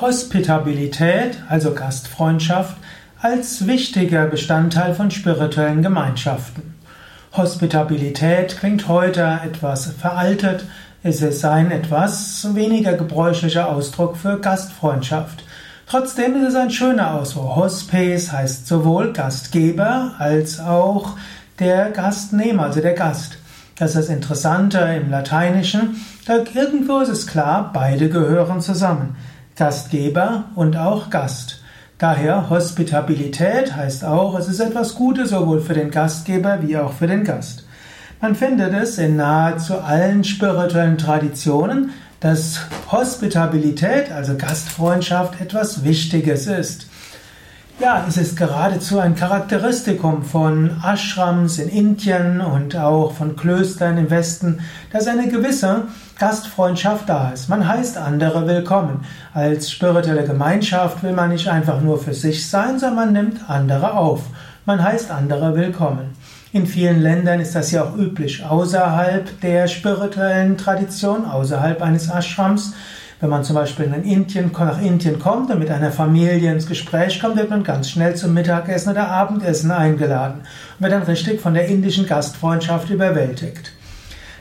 Hospitabilität, also Gastfreundschaft, als wichtiger Bestandteil von spirituellen Gemeinschaften. Hospitabilität klingt heute etwas veraltet, es ist ein etwas weniger gebräuchlicher Ausdruck für Gastfreundschaft. Trotzdem ist es ein schöner Ausdruck. Hospes heißt sowohl Gastgeber als auch der Gastnehmer, also der Gast. Das ist das Interessante im Lateinischen. Irgendwo ist es klar, beide gehören zusammen. Gastgeber und auch Gast. Daher Hospitabilität heißt auch, es ist etwas Gutes sowohl für den Gastgeber wie auch für den Gast. Man findet es in nahezu allen spirituellen Traditionen, dass Hospitabilität, also Gastfreundschaft, etwas Wichtiges ist. Ja, es ist geradezu ein Charakteristikum von Ashrams in Indien und auch von Klöstern im Westen, dass eine gewisse Gastfreundschaft da ist. Man heißt andere willkommen. Als spirituelle Gemeinschaft will man nicht einfach nur für sich sein, sondern man nimmt andere auf. Man heißt andere willkommen. In vielen Ländern ist das ja auch üblich, außerhalb der spirituellen Tradition, außerhalb eines Ashrams wenn man zum Beispiel in Indien, nach Indien kommt und mit einer Familie ins Gespräch kommt, wird man ganz schnell zum Mittagessen oder Abendessen eingeladen und wird dann richtig von der indischen Gastfreundschaft überwältigt.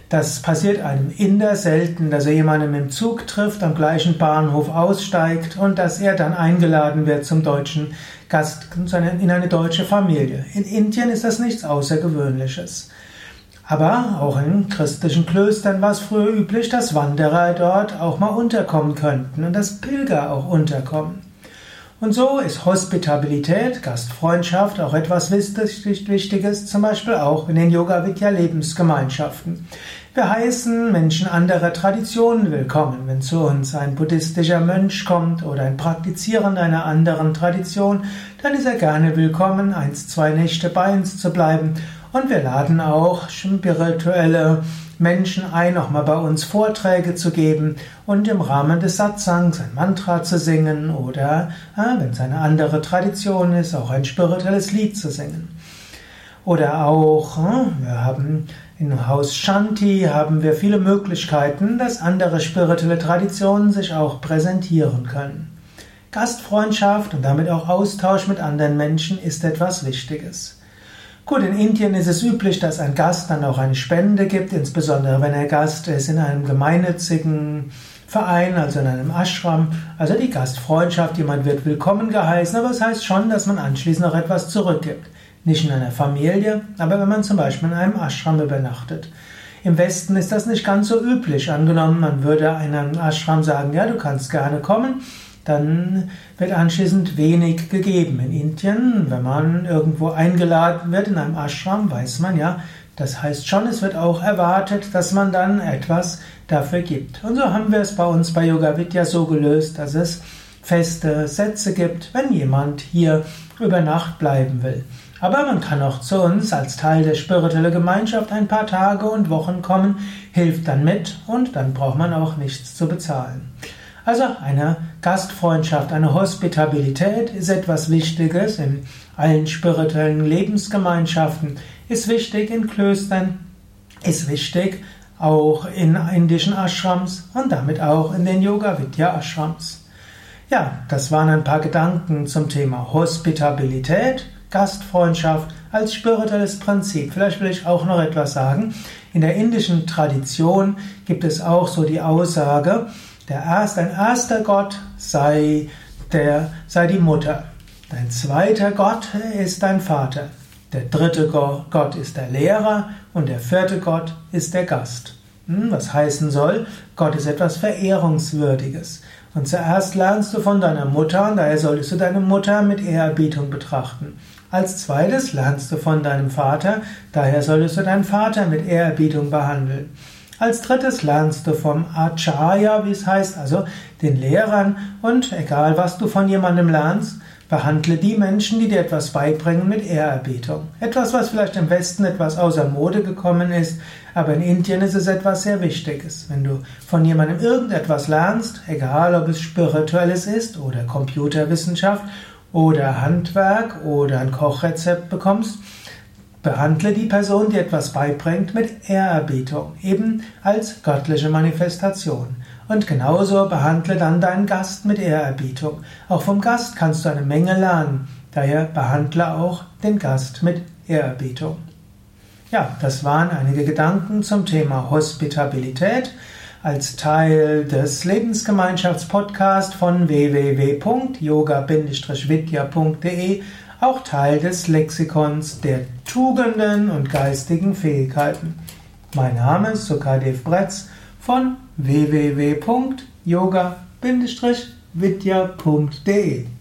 Das passiert einem Inder selten, dass er jemanden im Zug trifft, am gleichen Bahnhof aussteigt und dass er dann eingeladen wird zum deutschen Gast, in eine deutsche Familie. In Indien ist das nichts Außergewöhnliches. Aber auch in christlichen Klöstern war es früher üblich, dass Wanderer dort auch mal unterkommen könnten und dass Pilger auch unterkommen. Und so ist Hospitabilität, Gastfreundschaft auch etwas Wichtiges, zum Beispiel auch in den Yoga Vidya Lebensgemeinschaften. Wir heißen Menschen anderer Traditionen willkommen. Wenn zu uns ein buddhistischer Mönch kommt oder ein Praktizierender einer anderen Tradition, dann ist er gerne willkommen, eins, zwei Nächte bei uns zu bleiben und wir laden auch spirituelle Menschen ein, auch mal bei uns Vorträge zu geben und im Rahmen des Satsangs ein Mantra zu singen oder, wenn es eine andere Tradition ist, auch ein spirituelles Lied zu singen. Oder auch, wir haben im Haus Shanti haben wir viele Möglichkeiten, dass andere spirituelle Traditionen sich auch präsentieren können. Gastfreundschaft und damit auch Austausch mit anderen Menschen ist etwas Wichtiges. Gut, in Indien ist es üblich, dass ein Gast dann auch eine Spende gibt, insbesondere wenn er Gast ist in einem gemeinnützigen Verein, also in einem Ashram. Also die Gastfreundschaft, jemand wird willkommen geheißen, aber es das heißt schon, dass man anschließend auch etwas zurückgibt. Nicht in einer Familie, aber wenn man zum Beispiel in einem Ashram übernachtet. Im Westen ist das nicht ganz so üblich. Angenommen, man würde einem Ashram sagen, ja, du kannst gerne kommen, dann wird anschließend wenig gegeben. In Indien, wenn man irgendwo eingeladen wird in einem Ashram, weiß man ja, das heißt schon, es wird auch erwartet, dass man dann etwas dafür gibt. Und so haben wir es bei uns bei Yoga Vidya so gelöst, dass es feste Sätze gibt, wenn jemand hier über Nacht bleiben will. Aber man kann auch zu uns als Teil der spirituellen Gemeinschaft ein paar Tage und Wochen kommen, hilft dann mit und dann braucht man auch nichts zu bezahlen. Also eine Gastfreundschaft, eine Hospitabilität ist etwas Wichtiges in allen spirituellen Lebensgemeinschaften, ist wichtig in Klöstern, ist wichtig auch in indischen Ashrams und damit auch in den Yoga Vidya Ashrams. Ja, das waren ein paar Gedanken zum Thema Hospitabilität, Gastfreundschaft als spirituelles Prinzip. Vielleicht will ich auch noch etwas sagen. In der indischen Tradition gibt es auch so die Aussage, der erste, ein erster Gott sei, der, sei die Mutter. Dein zweiter Gott ist dein Vater. Der dritte Gott ist der Lehrer und der vierte Gott ist der Gast. Hm, was heißen soll, Gott ist etwas Verehrungswürdiges. Und zuerst lernst du von deiner Mutter und daher solltest du deine Mutter mit Ehrerbietung betrachten. Als zweites lernst du von deinem Vater, daher solltest du deinen Vater mit Ehrerbietung behandeln. Als drittes lernst du vom Acharya, wie es heißt, also den Lehrern. Und egal, was du von jemandem lernst, behandle die Menschen, die dir etwas beibringen, mit Ehrerbietung. Etwas, was vielleicht im Westen etwas außer Mode gekommen ist, aber in Indien ist es etwas sehr Wichtiges. Wenn du von jemandem irgendetwas lernst, egal ob es spirituelles ist oder Computerwissenschaft oder Handwerk oder ein Kochrezept bekommst, Behandle die Person, die etwas beibringt, mit Ehrerbietung, eben als göttliche Manifestation. Und genauso behandle dann deinen Gast mit Ehrerbietung. Auch vom Gast kannst du eine Menge lernen. Daher behandle auch den Gast mit Ehrerbietung. Ja, das waren einige Gedanken zum Thema Hospitabilität als Teil des Lebensgemeinschaftspodcasts von www.yoga-vidya.de, auch Teil des Lexikons der Tugenden und geistigen Fähigkeiten. Mein Name ist Sukadev Bretz von www.yoga-vidya.de